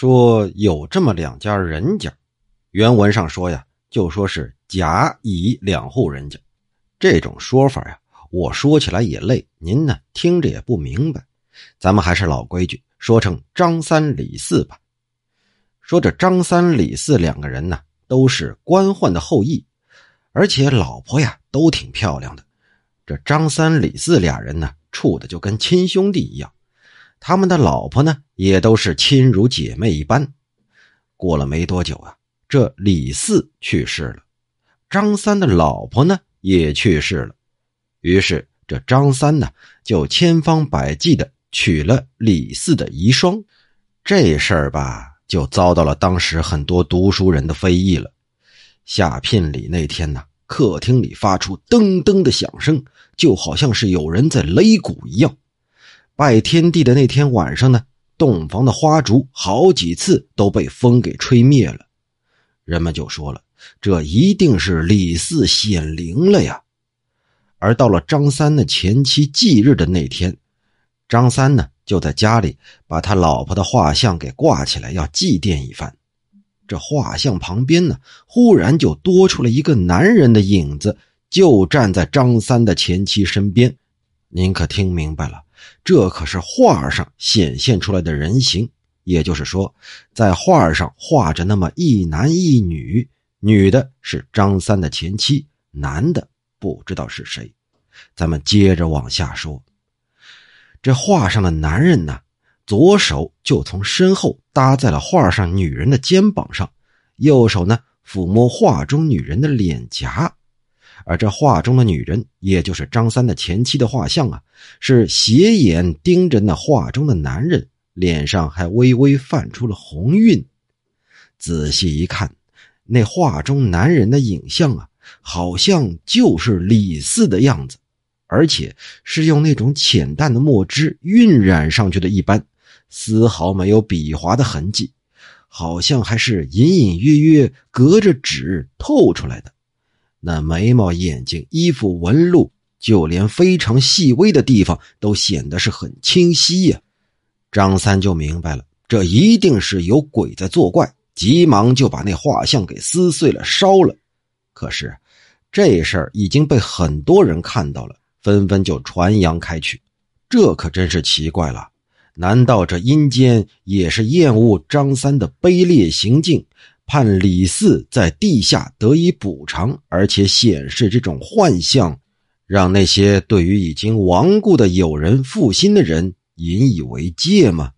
说有这么两家人家，原文上说呀，就说是甲乙两户人家。这种说法呀，我说起来也累，您呢听着也不明白。咱们还是老规矩，说成张三李四吧。说这张三李四两个人呢，都是官宦的后裔，而且老婆呀都挺漂亮的。这张三李四俩人呢，处的就跟亲兄弟一样。他们的老婆呢，也都是亲如姐妹一般。过了没多久啊，这李四去世了，张三的老婆呢也去世了。于是这张三呢，就千方百计的娶了李四的遗孀。这事儿吧，就遭到了当时很多读书人的非议了。下聘礼那天呢，客厅里发出噔噔的响声，就好像是有人在擂鼓一样。拜天地的那天晚上呢，洞房的花烛好几次都被风给吹灭了。人们就说了，这一定是李四显灵了呀。而到了张三的前妻忌日的那天，张三呢就在家里把他老婆的画像给挂起来，要祭奠一番。这画像旁边呢，忽然就多出了一个男人的影子，就站在张三的前妻身边。您可听明白了？这可是画上显现出来的人形，也就是说，在画上画着那么一男一女，女的是张三的前妻，男的不知道是谁。咱们接着往下说，这画上的男人呢，左手就从身后搭在了画上女人的肩膀上，右手呢抚摸画中女人的脸颊。而这画中的女人，也就是张三的前妻的画像啊，是斜眼盯着那画中的男人，脸上还微微泛出了红晕。仔细一看，那画中男人的影像啊，好像就是李四的样子，而且是用那种浅淡的墨汁晕染上去的一般，丝毫没有笔划的痕迹，好像还是隐隐约约隔着纸透出来的。那眉毛、眼睛、衣服纹路，就连非常细微的地方都显得是很清晰呀。张三就明白了，这一定是有鬼在作怪，急忙就把那画像给撕碎了烧了。可是这事儿已经被很多人看到了，纷纷就传扬开去。这可真是奇怪了，难道这阴间也是厌恶张三的卑劣行径？判李四在地下得以补偿，而且显示这种幻象，让那些对于已经亡故的友人负心的人引以为戒吗？